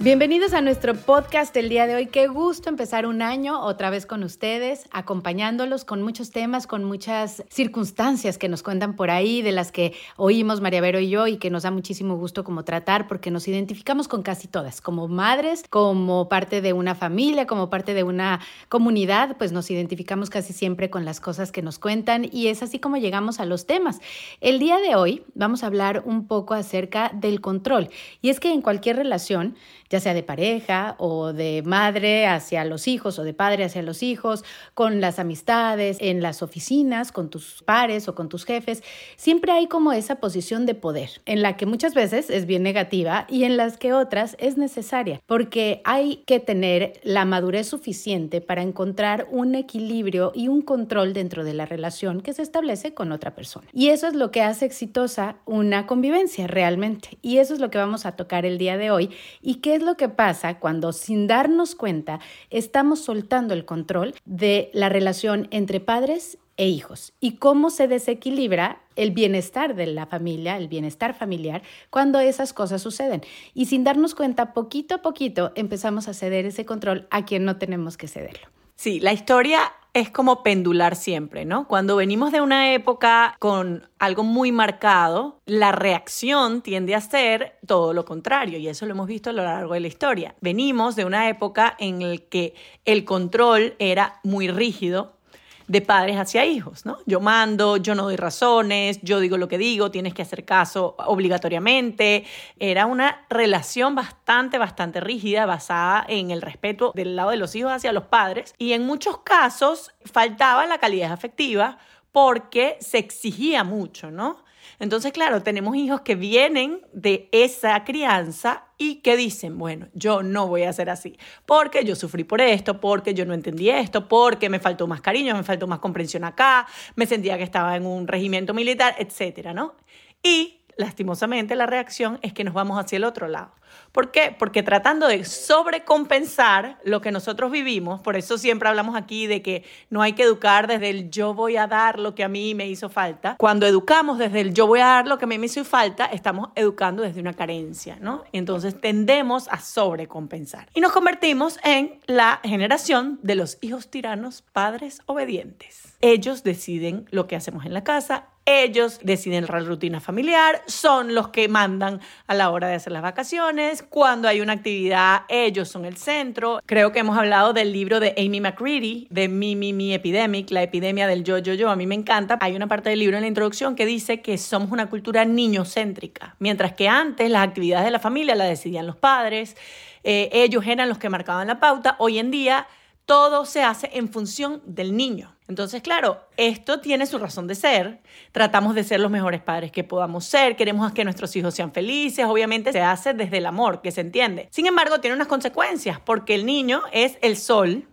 Bienvenidos a nuestro podcast el día de hoy. Qué gusto empezar un año otra vez con ustedes, acompañándolos con muchos temas, con muchas circunstancias que nos cuentan por ahí, de las que oímos María Vero y yo y que nos da muchísimo gusto como tratar porque nos identificamos con casi todas, como madres, como parte de una familia, como parte de una comunidad, pues nos identificamos casi siempre con las cosas que nos cuentan y es así como llegamos a los temas. El día de hoy vamos a hablar un poco acerca del control y es que en cualquier relación, ya sea de pareja o de madre hacia los hijos o de padre hacia los hijos, con las amistades, en las oficinas, con tus pares o con tus jefes, siempre hay como esa posición de poder, en la que muchas veces es bien negativa y en las que otras es necesaria, porque hay que tener la madurez suficiente para encontrar un equilibrio y un control dentro de la relación que se establece con otra persona. Y eso es lo que hace exitosa una convivencia realmente. Y eso es lo que vamos a tocar el día de hoy y que es lo que pasa cuando sin darnos cuenta estamos soltando el control de la relación entre padres e hijos y cómo se desequilibra el bienestar de la familia, el bienestar familiar, cuando esas cosas suceden. Y sin darnos cuenta, poquito a poquito empezamos a ceder ese control a quien no tenemos que cederlo. Sí, la historia es como pendular siempre, ¿no? Cuando venimos de una época con algo muy marcado, la reacción tiende a ser todo lo contrario y eso lo hemos visto a lo largo de la historia. Venimos de una época en la que el control era muy rígido, de padres hacia hijos, ¿no? Yo mando, yo no doy razones, yo digo lo que digo, tienes que hacer caso obligatoriamente. Era una relación bastante, bastante rígida, basada en el respeto del lado de los hijos hacia los padres. Y en muchos casos faltaba la calidad afectiva porque se exigía mucho, ¿no? Entonces, claro, tenemos hijos que vienen de esa crianza y que dicen, bueno, yo no voy a ser así, porque yo sufrí por esto, porque yo no entendí esto, porque me faltó más cariño, me faltó más comprensión acá, me sentía que estaba en un regimiento militar, etcétera, ¿no? Y lastimosamente la reacción es que nos vamos hacia el otro lado. ¿Por qué? Porque tratando de sobrecompensar lo que nosotros vivimos, por eso siempre hablamos aquí de que no hay que educar desde el yo voy a dar lo que a mí me hizo falta. Cuando educamos desde el yo voy a dar lo que a mí me hizo falta, estamos educando desde una carencia, ¿no? Entonces tendemos a sobrecompensar. Y nos convertimos en la generación de los hijos tiranos, padres obedientes. Ellos deciden lo que hacemos en la casa, ellos deciden la rutina familiar, son los que mandan a la hora de hacer las vacaciones, cuando hay una actividad, ellos son el centro. Creo que hemos hablado del libro de Amy McCready, de Mi, Mi, Mi Epidemic, la epidemia del yo, yo, yo. A mí me encanta. Hay una parte del libro en la introducción que dice que somos una cultura niñocéntrica, mientras que antes las actividades de la familia las decidían los padres, eh, ellos eran los que marcaban la pauta. Hoy en día todo se hace en función del niño. Entonces, claro, esto tiene su razón de ser. Tratamos de ser los mejores padres que podamos ser, queremos que nuestros hijos sean felices, obviamente se hace desde el amor, que se entiende. Sin embargo, tiene unas consecuencias, porque el niño es el sol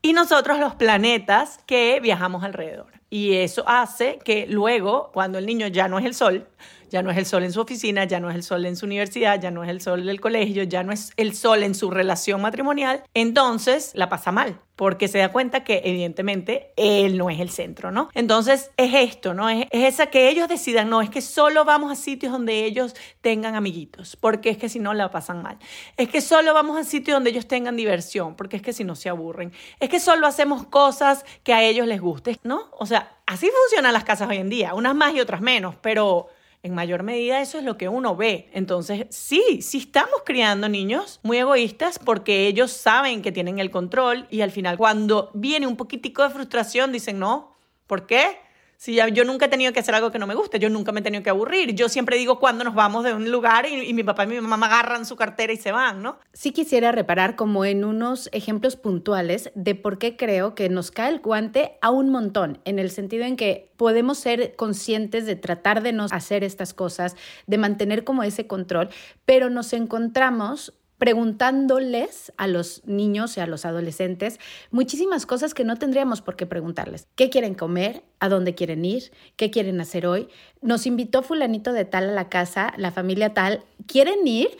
y nosotros los planetas que viajamos alrededor. Y eso hace que luego, cuando el niño ya no es el sol, ya no es el sol en su oficina, ya no es el sol en su universidad, ya no es el sol del colegio, ya no es el sol en su relación matrimonial, entonces la pasa mal, porque se da cuenta que evidentemente él no es el centro, ¿no? Entonces es esto, ¿no? Es, es esa que ellos decidan, no, es que solo vamos a sitios donde ellos tengan amiguitos, porque es que si no la pasan mal. Es que solo vamos a sitios donde ellos tengan diversión, porque es que si no se aburren. Es que solo hacemos cosas que a ellos les guste, ¿no? O sea, así funcionan las casas hoy en día, unas más y otras menos, pero en mayor medida eso es lo que uno ve. Entonces, sí, sí estamos criando niños muy egoístas porque ellos saben que tienen el control y al final cuando viene un poquitico de frustración dicen, no, ¿por qué? Si yo nunca he tenido que hacer algo que no me guste, yo nunca me he tenido que aburrir. Yo siempre digo cuando nos vamos de un lugar y, y, mi papá y mi mamá agarran su cartera y se van, ¿no? Sí quisiera reparar como en unos ejemplos puntuales de por qué creo que nos cae el guante a un montón, en el sentido en que podemos ser conscientes de tratar de no hacer estas cosas, de mantener como ese control, pero nos encontramos preguntándoles a los niños y a los adolescentes muchísimas cosas que no tendríamos por qué preguntarles. ¿Qué quieren comer? ¿A dónde quieren ir? ¿Qué quieren hacer hoy? Nos invitó fulanito de tal a la casa, la familia tal. ¿Quieren ir?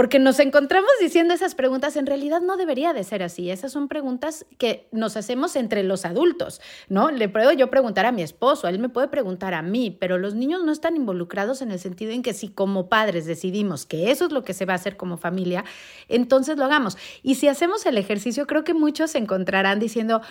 Porque nos encontramos diciendo esas preguntas, en realidad no debería de ser así. Esas son preguntas que nos hacemos entre los adultos, ¿no? Le puedo yo preguntar a mi esposo, él me puede preguntar a mí, pero los niños no están involucrados en el sentido en que si como padres decidimos que eso es lo que se va a hacer como familia, entonces lo hagamos. Y si hacemos el ejercicio, creo que muchos se encontrarán diciendo,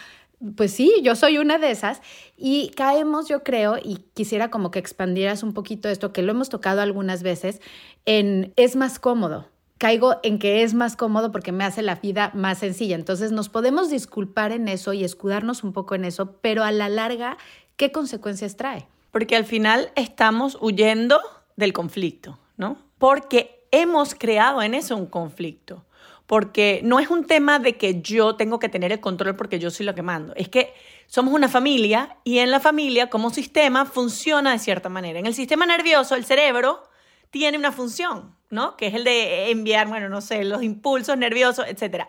pues sí, yo soy una de esas y caemos, yo creo, y quisiera como que expandieras un poquito esto, que lo hemos tocado algunas veces, en es más cómodo. Caigo en que es más cómodo porque me hace la vida más sencilla. Entonces nos podemos disculpar en eso y escudarnos un poco en eso, pero a la larga, ¿qué consecuencias trae? Porque al final estamos huyendo del conflicto, ¿no? Porque hemos creado en eso un conflicto porque no es un tema de que yo tengo que tener el control porque yo soy lo que mando, es que somos una familia y en la familia como sistema funciona de cierta manera. En el sistema nervioso, el cerebro tiene una función, ¿no? Que es el de enviar, bueno, no sé, los impulsos nerviosos, etc.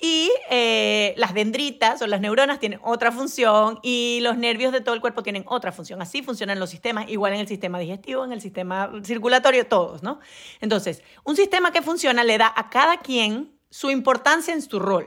Y eh, las dendritas o las neuronas tienen otra función y los nervios de todo el cuerpo tienen otra función. Así funcionan los sistemas, igual en el sistema digestivo, en el sistema circulatorio, todos, ¿no? Entonces, un sistema que funciona le da a cada quien su importancia en su rol.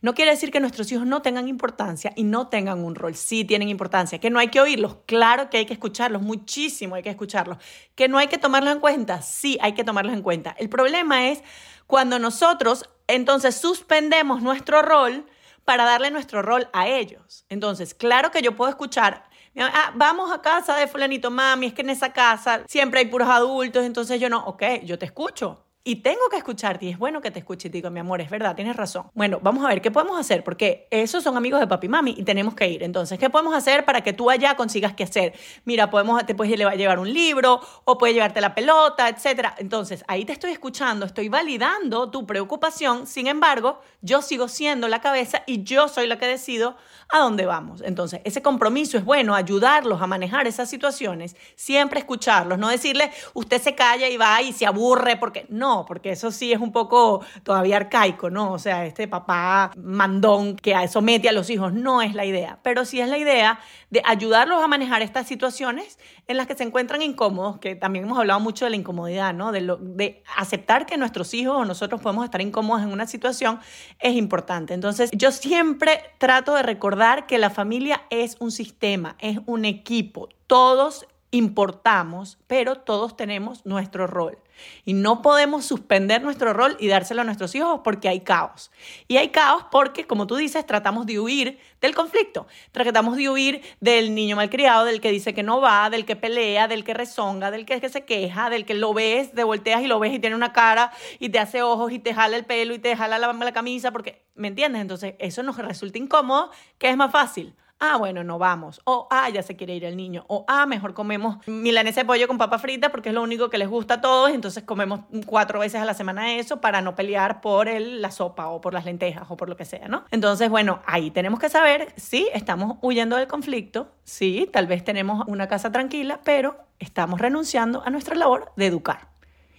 No quiere decir que nuestros hijos no tengan importancia y no tengan un rol. Sí tienen importancia. Que no hay que oírlos. Claro que hay que escucharlos. Muchísimo hay que escucharlos. Que no hay que tomarlos en cuenta. Sí hay que tomarlos en cuenta. El problema es cuando nosotros entonces suspendemos nuestro rol para darle nuestro rol a ellos. Entonces, claro que yo puedo escuchar ah, vamos a casa de fulanito, mami, es que en esa casa siempre hay puros adultos, entonces yo no, ok, yo te escucho, y tengo que escucharte y es bueno que te escuche y mi amor, es verdad, tienes razón. Bueno, vamos a ver qué podemos hacer porque esos son amigos de papi y mami y tenemos que ir. Entonces, ¿qué podemos hacer para que tú allá consigas qué hacer? Mira, podemos, te puedes llevar un libro o puedes llevarte la pelota, etcétera. Entonces, ahí te estoy escuchando, estoy validando tu preocupación. Sin embargo, yo sigo siendo la cabeza y yo soy la que decido a dónde vamos. Entonces, ese compromiso es bueno, ayudarlos a manejar esas situaciones, siempre escucharlos, no decirle, usted se calla y va y se aburre porque no porque eso sí es un poco todavía arcaico, ¿no? O sea, este papá mandón que somete a los hijos no es la idea, pero sí es la idea de ayudarlos a manejar estas situaciones en las que se encuentran incómodos, que también hemos hablado mucho de la incomodidad, ¿no? De, lo, de aceptar que nuestros hijos o nosotros podemos estar incómodos en una situación es importante. Entonces, yo siempre trato de recordar que la familia es un sistema, es un equipo. Todos importamos, pero todos tenemos nuestro rol. Y no podemos suspender nuestro rol y dárselo a nuestros hijos porque hay caos. Y hay caos porque, como tú dices, tratamos de huir del conflicto. Tratamos de huir del niño malcriado, del que dice que no va, del que pelea, del que rezonga, del que, se queja, del que lo ves, te volteas y lo ves y tiene una cara y te hace ojos y te jala el pelo y te jala la, la camisa porque, ¿me entiendes? Entonces, eso nos resulta incómodo, que es más fácil ah, bueno, no vamos, o ah, ya se quiere ir el niño, o ah, mejor comemos milanesa de pollo con papa frita porque es lo único que les gusta a todos, entonces comemos cuatro veces a la semana eso para no pelear por el, la sopa o por las lentejas o por lo que sea, ¿no? Entonces, bueno, ahí tenemos que saber si estamos huyendo del conflicto, sí, tal vez tenemos una casa tranquila, pero estamos renunciando a nuestra labor de educar.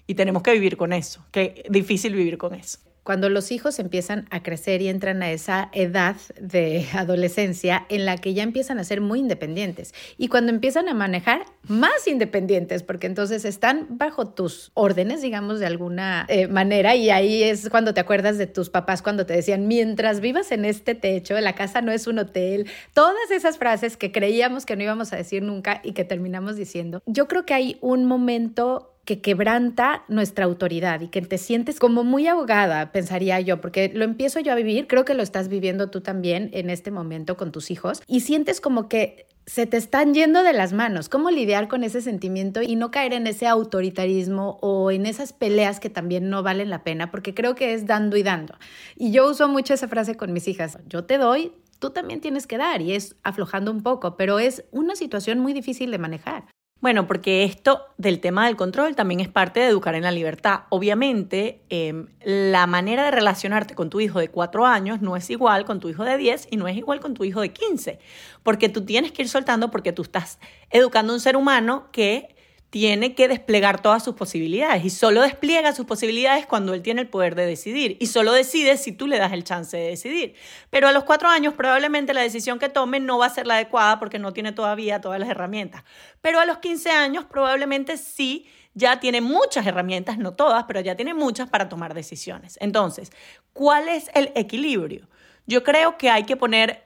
Y tenemos que vivir con eso, que difícil vivir con eso cuando los hijos empiezan a crecer y entran a esa edad de adolescencia en la que ya empiezan a ser muy independientes y cuando empiezan a manejar más independientes, porque entonces están bajo tus órdenes, digamos, de alguna eh, manera, y ahí es cuando te acuerdas de tus papás cuando te decían, mientras vivas en este techo, la casa no es un hotel, todas esas frases que creíamos que no íbamos a decir nunca y que terminamos diciendo. Yo creo que hay un momento que quebranta nuestra autoridad y que te sientes como muy abogada, pensaría yo, porque lo empiezo yo a vivir, creo que lo estás viviendo tú también en este momento con tus hijos y sientes como que se te están yendo de las manos. ¿Cómo lidiar con ese sentimiento y no caer en ese autoritarismo o en esas peleas que también no valen la pena? Porque creo que es dando y dando. Y yo uso mucho esa frase con mis hijas. Yo te doy, tú también tienes que dar y es aflojando un poco, pero es una situación muy difícil de manejar. Bueno, porque esto del tema del control también es parte de educar en la libertad. Obviamente, em, la manera de relacionarte con tu hijo de cuatro años no es igual con tu hijo de 10 y no es igual con tu hijo de 15, porque tú tienes que ir soltando porque tú estás educando a un ser humano que tiene que desplegar todas sus posibilidades y solo despliega sus posibilidades cuando él tiene el poder de decidir y solo decide si tú le das el chance de decidir. Pero a los cuatro años probablemente la decisión que tome no va a ser la adecuada porque no tiene todavía todas las herramientas. Pero a los 15 años probablemente sí ya tiene muchas herramientas, no todas, pero ya tiene muchas para tomar decisiones. Entonces, ¿cuál es el equilibrio? Yo creo que hay que poner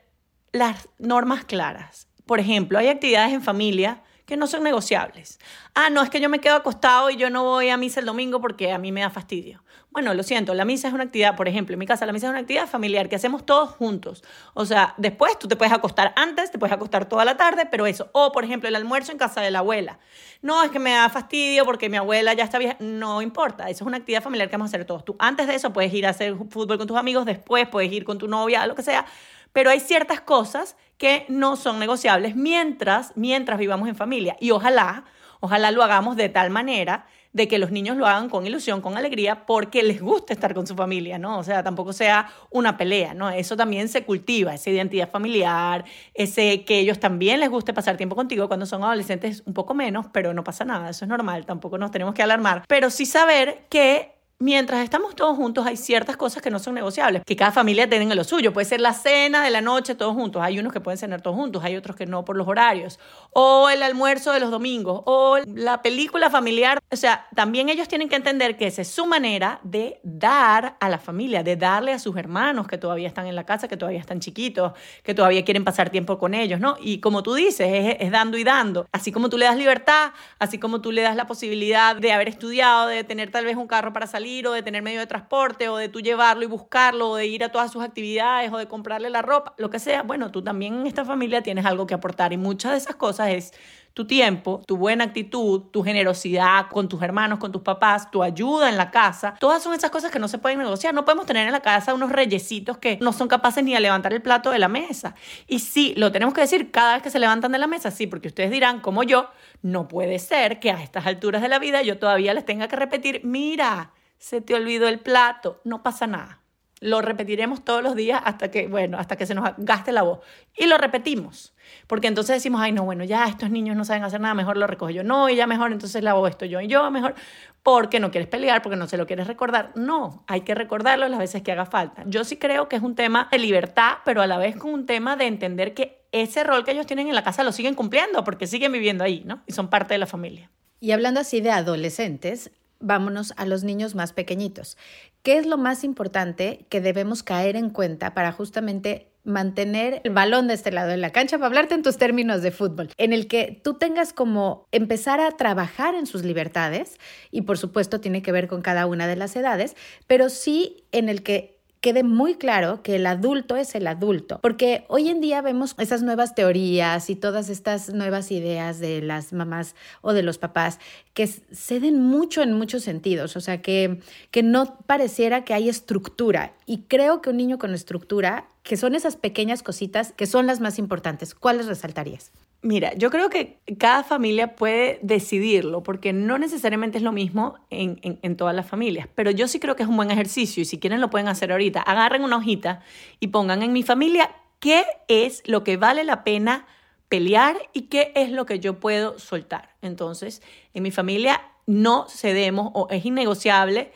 las normas claras. Por ejemplo, hay actividades en familia que no son negociables. Ah, no, es que yo me quedo acostado y yo no voy a misa el domingo porque a mí me da fastidio. Bueno, lo siento, la misa es una actividad, por ejemplo, en mi casa la misa es una actividad familiar que hacemos todos juntos. O sea, después tú te puedes acostar antes, te puedes acostar toda la tarde, pero eso. O, por ejemplo, el almuerzo en casa de la abuela. No, es que me da fastidio porque mi abuela ya está vieja. No importa, eso es una actividad familiar que vamos a hacer todos. Tú antes de eso puedes ir a hacer fútbol con tus amigos, después puedes ir con tu novia, lo que sea pero hay ciertas cosas que no son negociables mientras, mientras vivamos en familia. Y ojalá, ojalá lo hagamos de tal manera de que los niños lo hagan con ilusión, con alegría, porque les gusta estar con su familia, ¿no? O sea, tampoco sea una pelea, ¿no? Eso también se cultiva, esa identidad familiar, ese que ellos también les guste pasar tiempo contigo cuando son adolescentes, un poco menos, pero no pasa nada, eso es normal, tampoco nos tenemos que alarmar, pero sí saber que mientras estamos todos juntos hay ciertas cosas que no son negociables, que cada familia tiene lo suyo. Puede ser la cena de la noche todos juntos. Hay unos que pueden cenar todos juntos, hay otros que no por los horarios. O el almuerzo de los domingos, o la película familiar. O sea, también ellos tienen que entender que esa es su manera de dar a la familia, de darle a sus hermanos que todavía están en la casa, que todavía están chiquitos, que todavía quieren pasar tiempo con ellos, ¿no? Y como tú dices, es, es dando y dando. Así como tú le das libertad, así como tú le das la posibilidad de haber estudiado, de tener tal vez un carro para salir o de tener medio de transporte o de tú llevarlo y buscarlo o de ir a todas sus actividades o de comprarle la ropa, lo que sea, bueno, tú también en esta familia tienes algo que aportar y muchas de esas cosas es tu tiempo, tu buena actitud, tu generosidad con tus hermanos, con tus papás, tu ayuda en la casa. Todas son esas cosas que no se pueden negociar. No podemos tener en la casa unos reyesitos que no son capaces ni de levantar el plato de la mesa. Y sí, lo tenemos que decir cada vez que se levantan de la mesa, sí, porque ustedes dirán, como yo, no puede ser que a estas alturas de la vida yo todavía les tenga que repetir, mira, se te olvidó el plato, no pasa nada. Lo repetiremos todos los días hasta que, bueno, hasta que se nos gaste la voz. Y lo repetimos. Porque entonces decimos, ay, no, bueno, ya estos niños no saben hacer nada, mejor lo recojo yo. No, y ya mejor, entonces la voz esto yo y yo, mejor. Porque no quieres pelear, porque no se lo quieres recordar. No, hay que recordarlo las veces que haga falta. Yo sí creo que es un tema de libertad, pero a la vez con un tema de entender que ese rol que ellos tienen en la casa lo siguen cumpliendo, porque siguen viviendo ahí, ¿no? Y son parte de la familia. Y hablando así de adolescentes, vámonos a los niños más pequeñitos. ¿Qué es lo más importante que debemos caer en cuenta para justamente mantener el balón de este lado de la cancha, para hablarte en tus términos de fútbol, en el que tú tengas como empezar a trabajar en sus libertades, y por supuesto tiene que ver con cada una de las edades, pero sí en el que quede muy claro que el adulto es el adulto, porque hoy en día vemos esas nuevas teorías y todas estas nuevas ideas de las mamás o de los papás que ceden mucho en muchos sentidos, o sea, que, que no pareciera que hay estructura. Y creo que un niño con estructura, que son esas pequeñas cositas que son las más importantes, ¿cuáles resaltarías? Mira, yo creo que cada familia puede decidirlo, porque no necesariamente es lo mismo en, en, todas las familias, pero yo sí creo que es un buen ejercicio y si quieren lo pueden hacer ahorita. Agarren una hojita y pongan en mi familia qué es lo que vale la pena pelear y qué es lo que yo puedo soltar. Entonces, en mi familia no cedemos o es innegociable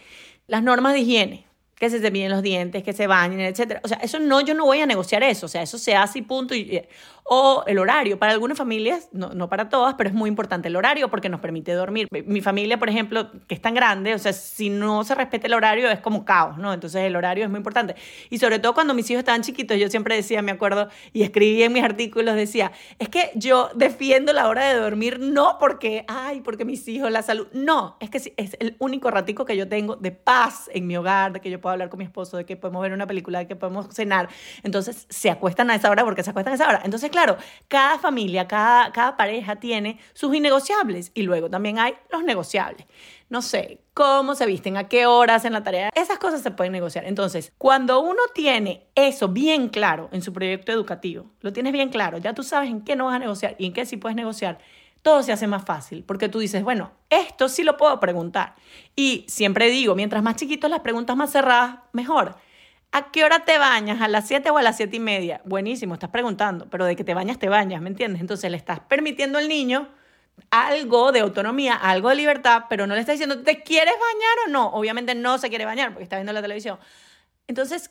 las normas de higiene que se cepillen los dientes, que se bañen, etc. O sea, eso no, yo no voy a negociar eso. O sea, eso se hace y punto. Y, o el horario. Para algunas familias, no, no, para todas, pero es muy importante el horario porque nos permite dormir. Mi familia, por ejemplo, que es tan grande, o sea, si no se respeta el horario es como caos, ¿no? Entonces el horario es muy importante. Y sobre todo cuando mis hijos estaban chiquitos, yo siempre decía, me acuerdo, y escribí en mis artículos, decía, es que yo defiendo la hora de dormir no porque, ay, porque mis hijos, la salud. No, es que es el único ratico que yo tengo de paz en mi hogar, de que yo puedo hablar con mi esposo, de que podemos ver una película, de que podemos cenar. Entonces se acuestan a esa hora porque se acuestan a esa hora. Entonces, claro, cada familia, cada, cada pareja tiene sus innegociables y luego también hay los negociables. No sé, cómo se visten, a qué horas en la tarea, esas cosas se pueden negociar. Entonces, cuando uno tiene eso bien claro en su proyecto educativo, lo tienes bien claro, ya tú sabes en qué no vas a negociar y en qué sí puedes negociar, todo se hace más fácil, porque tú dices, bueno, esto sí lo puedo preguntar. Y siempre digo, mientras más chiquitos las preguntas más cerradas, mejor. ¿A qué hora te bañas? ¿A las 7 o a las 7 y media? Buenísimo, estás preguntando, pero de que te bañas, te bañas, ¿me entiendes? Entonces le estás permitiendo al niño algo de autonomía, algo de libertad, pero no le estás diciendo, ¿te quieres bañar o no? Obviamente no se quiere bañar porque está viendo la televisión. Entonces,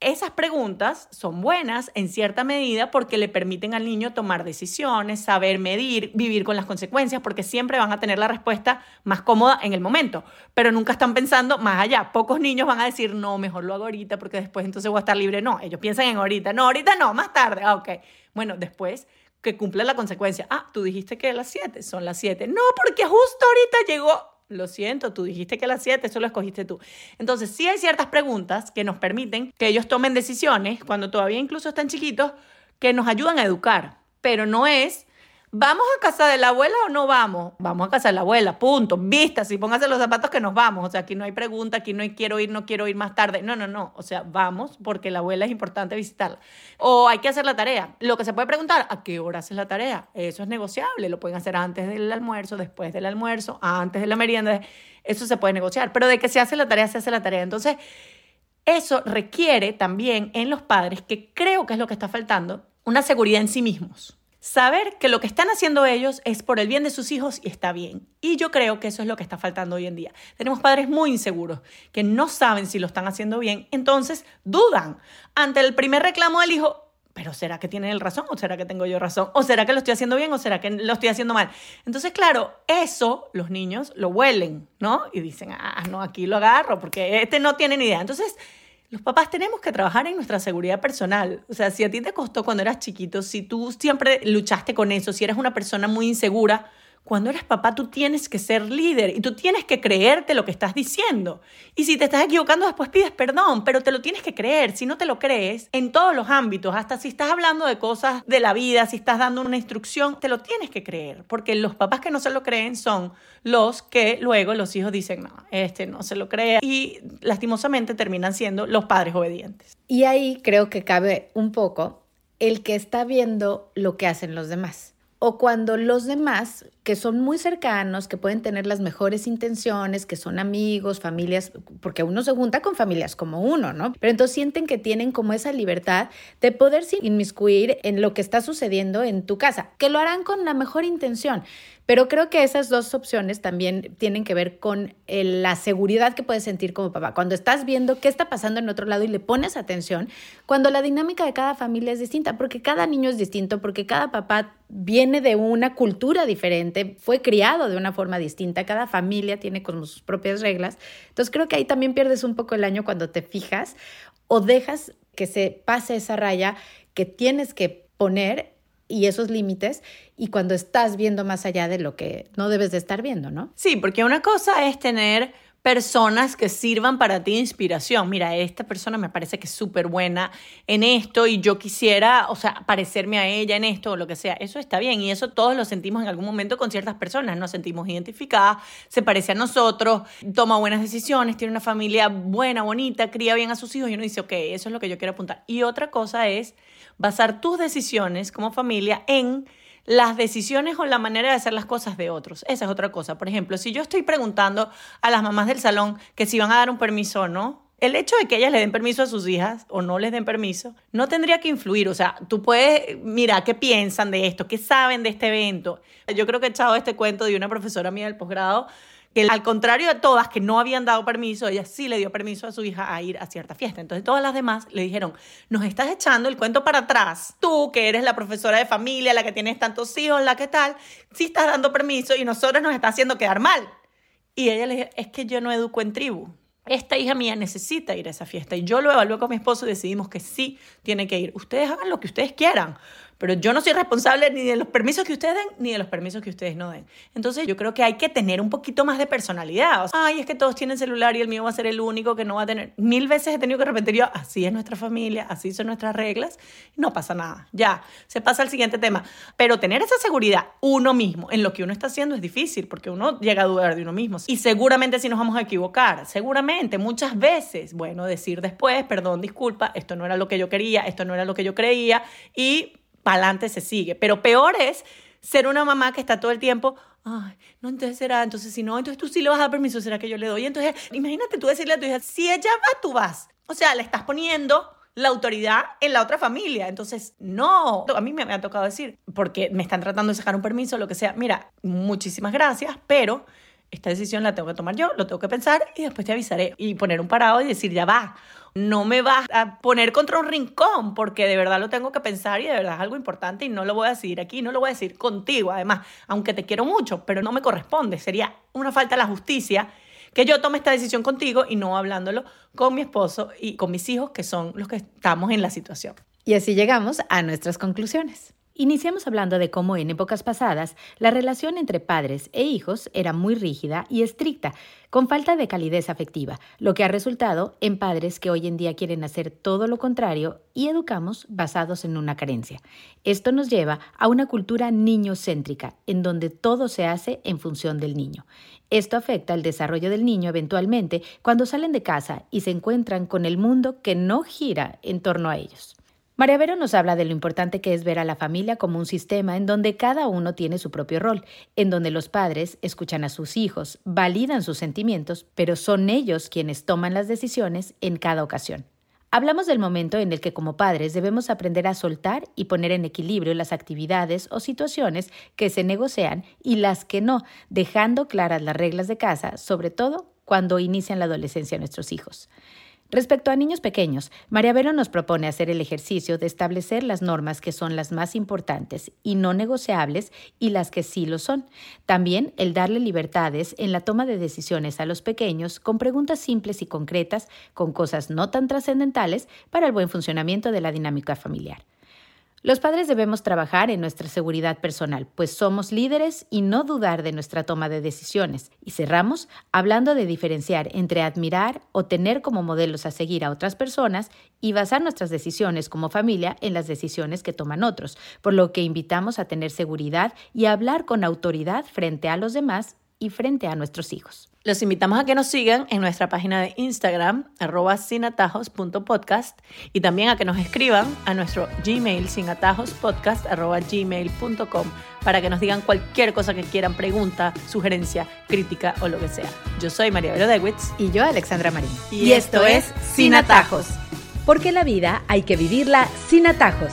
esas preguntas son buenas en cierta medida porque le permiten al niño tomar decisiones, saber medir, vivir con las consecuencias, porque siempre van a tener la respuesta más cómoda en el momento, pero nunca están pensando más allá. Pocos niños van a decir, no, mejor lo hago ahorita porque después entonces voy a estar libre. No, ellos piensan en ahorita, no, ahorita no, más tarde. Ah, ok. Bueno, después que cumpla la consecuencia. Ah, tú dijiste que las 7, son las 7. No, porque justo ahorita llegó lo siento, tú dijiste que las 7, eso lo escogiste tú. Entonces, sí hay ciertas preguntas que nos permiten que ellos tomen decisiones cuando todavía incluso están chiquitos que nos ayudan a educar, pero no es ¿Vamos a casa de la abuela o no vamos? Vamos a casa de la abuela, punto. Vistas y póngase los zapatos que nos vamos. O sea, aquí no hay pregunta, aquí no hay quiero ir, no quiero ir más tarde. No, no, no. O sea, vamos porque la abuela es importante visitarla. O hay que hacer la tarea. Lo que se puede preguntar, ¿a qué hora haces la tarea? Eso es negociable. Lo pueden hacer antes del almuerzo, después del almuerzo, antes de la merienda. Eso se puede negociar. Pero de que se hace la tarea, se hace la tarea. Entonces, eso requiere también en los padres, que creo que es lo que está faltando, una seguridad en sí mismos saber que lo que están haciendo ellos es por el bien de sus hijos y está bien. Y yo creo que eso es lo que está faltando hoy en día. Tenemos padres muy inseguros que no saben si lo están haciendo bien, entonces dudan ante el primer reclamo del hijo. Pero ¿será que tiene el razón o será que tengo yo razón? ¿O será que lo estoy haciendo bien o será que lo estoy haciendo mal? Entonces, claro, eso los niños lo huelen, ¿no? Y dicen, ah, no, aquí lo agarro porque este no tiene ni idea. Entonces, los papás tenemos que trabajar en nuestra seguridad personal. O sea, si a ti te costó cuando eras chiquito, si tú siempre luchaste con eso, si eres una persona muy insegura, cuando eres papá tú tienes que ser líder y tú tienes que creerte lo que estás diciendo. Y si te estás equivocando después pides perdón, pero te lo tienes que creer. Si no te lo crees, en todos los ámbitos, hasta si estás hablando de cosas de la vida, si estás dando una instrucción, te lo tienes que creer. Porque los papás que no se lo creen son los que luego los hijos dicen, no, este no se lo cree. Y lastimosamente terminan siendo los padres obedientes. Y ahí creo que cabe un poco el que está viendo lo que hacen los demás o cuando los demás, que son muy cercanos, que pueden tener las mejores intenciones, que son amigos, familias, porque uno se junta con familias como uno, ¿no? Pero entonces sienten que tienen como esa libertad de poderse inmiscuir en lo que está sucediendo en tu casa, que lo harán con la mejor intención. Pero creo que esas dos opciones también tienen que ver con la seguridad que puedes sentir como papá. Cuando estás viendo qué está pasando en otro lado y le pones atención, cuando la dinámica de cada familia es distinta, porque cada niño es distinto, porque cada papá viene de una cultura diferente, fue criado de una forma distinta, cada familia tiene como sus propias reglas. Entonces creo que ahí también pierdes un poco el año cuando te fijas o dejas que se pase esa raya que tienes que poner y esos límites y cuando estás viendo más allá de lo que no debes de estar viendo, ¿no? Sí, porque una cosa es tener personas que sirvan para ti inspiración. Mira, esta persona me parece que es súper buena en esto y yo quisiera, o sea, parecerme a ella en esto o lo que sea. Eso está bien y eso todos lo sentimos en algún momento con ciertas personas. Nos sentimos identificadas, se parece a nosotros, toma buenas decisiones, tiene una familia buena, bonita, cría bien a sus hijos y uno dice, ok, eso es lo que yo quiero apuntar. Y otra cosa es basar tus decisiones como familia en las decisiones o la manera de hacer las cosas de otros. Esa es otra cosa. Por ejemplo, si yo estoy preguntando a las mamás del salón que si van a dar un permiso o no, el hecho de que ellas le den permiso a sus hijas o no les den permiso no tendría que influir. O sea, tú puedes, mira, qué piensan de esto, qué saben de este evento. Yo creo que he echado este cuento de una profesora mía del posgrado que al contrario de todas que no habían dado permiso, ella sí le dio permiso a su hija a ir a cierta fiesta. Entonces todas las demás le dijeron, nos estás echando el cuento para atrás. Tú, que eres la profesora de familia, la que tienes tantos hijos, la que tal, sí estás dando permiso y nosotros nos está haciendo quedar mal. Y ella le dijo, es que yo no educo en tribu. Esta hija mía necesita ir a esa fiesta y yo lo evalué con mi esposo y decidimos que sí tiene que ir. Ustedes hagan lo que ustedes quieran, pero yo no soy responsable ni de los permisos que ustedes den ni de los permisos que ustedes no den. Entonces yo creo que hay que tener un poquito más de personalidad. Ay, es que todos tienen celular y el mío va a ser el único que no va a tener. Mil veces he tenido que repetir yo, así es nuestra familia, así son nuestras reglas, no pasa nada. Ya, se pasa al siguiente tema. Pero tener esa seguridad uno mismo en lo que uno está haciendo es difícil porque uno llega a dudar de uno mismo. Y seguramente si nos vamos a equivocar, seguramente muchas veces, bueno, decir después, perdón, disculpa, esto no era lo que yo quería, esto no era lo que yo creía y para adelante se sigue. Pero peor es ser una mamá que está todo el tiempo, ay, no, entonces será, entonces si no, entonces tú sí le vas a dar permiso, será que yo le doy. Entonces, imagínate tú decirle a tu hija, si ella va, tú vas. O sea, le estás poniendo la autoridad en la otra familia. Entonces, no, a mí me, me ha tocado decir, porque me están tratando de sacar un permiso, lo que sea, mira, muchísimas gracias, pero esta decisión la tengo que tomar yo, lo tengo que pensar y después te avisaré y poner un parado y decir, ya va, no me vas a poner contra un rincón porque de verdad lo tengo que pensar y de verdad es algo importante y no lo voy a decir aquí, no lo voy a decir contigo, además, aunque te quiero mucho, pero no me corresponde, sería una falta a la justicia que yo tome esta decisión contigo y no hablándolo con mi esposo y con mis hijos, que son los que estamos en la situación. Y así llegamos a nuestras conclusiones. Iniciamos hablando de cómo en épocas pasadas la relación entre padres e hijos era muy rígida y estricta, con falta de calidez afectiva, lo que ha resultado en padres que hoy en día quieren hacer todo lo contrario y educamos basados en una carencia. Esto nos lleva a una cultura niñocéntrica, en donde todo se hace en función del niño. Esto afecta el desarrollo del niño eventualmente cuando salen de casa y se encuentran con el mundo que no gira en torno a ellos. María Vero nos habla de lo importante que es ver a la familia como un sistema en donde cada uno tiene su propio rol, en donde los padres escuchan a sus hijos, validan sus sentimientos, pero son ellos quienes toman las decisiones en cada ocasión. Hablamos del momento en el que como padres debemos aprender a soltar y poner en equilibrio las actividades o situaciones que se negocian y las que no, dejando claras las reglas de casa, sobre todo cuando inician la adolescencia nuestros hijos. Respecto a niños pequeños, María Vero nos propone hacer el ejercicio de establecer las normas que son las más importantes y no negociables y las que sí lo son. También el darle libertades en la toma de decisiones a los pequeños con preguntas simples y concretas, con cosas no tan trascendentales para el buen funcionamiento de la dinámica familiar. Los padres debemos trabajar en nuestra seguridad personal, pues somos líderes y no dudar de nuestra toma de decisiones. Y cerramos hablando de diferenciar entre admirar o tener como modelos a seguir a otras personas y basar nuestras decisiones como familia en las decisiones que toman otros, por lo que invitamos a tener seguridad y a hablar con autoridad frente a los demás y frente a nuestros hijos. Los invitamos a que nos sigan en nuestra página de Instagram, arroba sinatajos.podcast, y también a que nos escriban a nuestro Gmail, sinatajospodcast, arroba gmail.com, para que nos digan cualquier cosa que quieran, pregunta, sugerencia, crítica o lo que sea. Yo soy María Vero Dewitz. Y yo, Alexandra Marín. Y, esto es Sin Atajos. Porque la vida hay que vivirla sin atajos.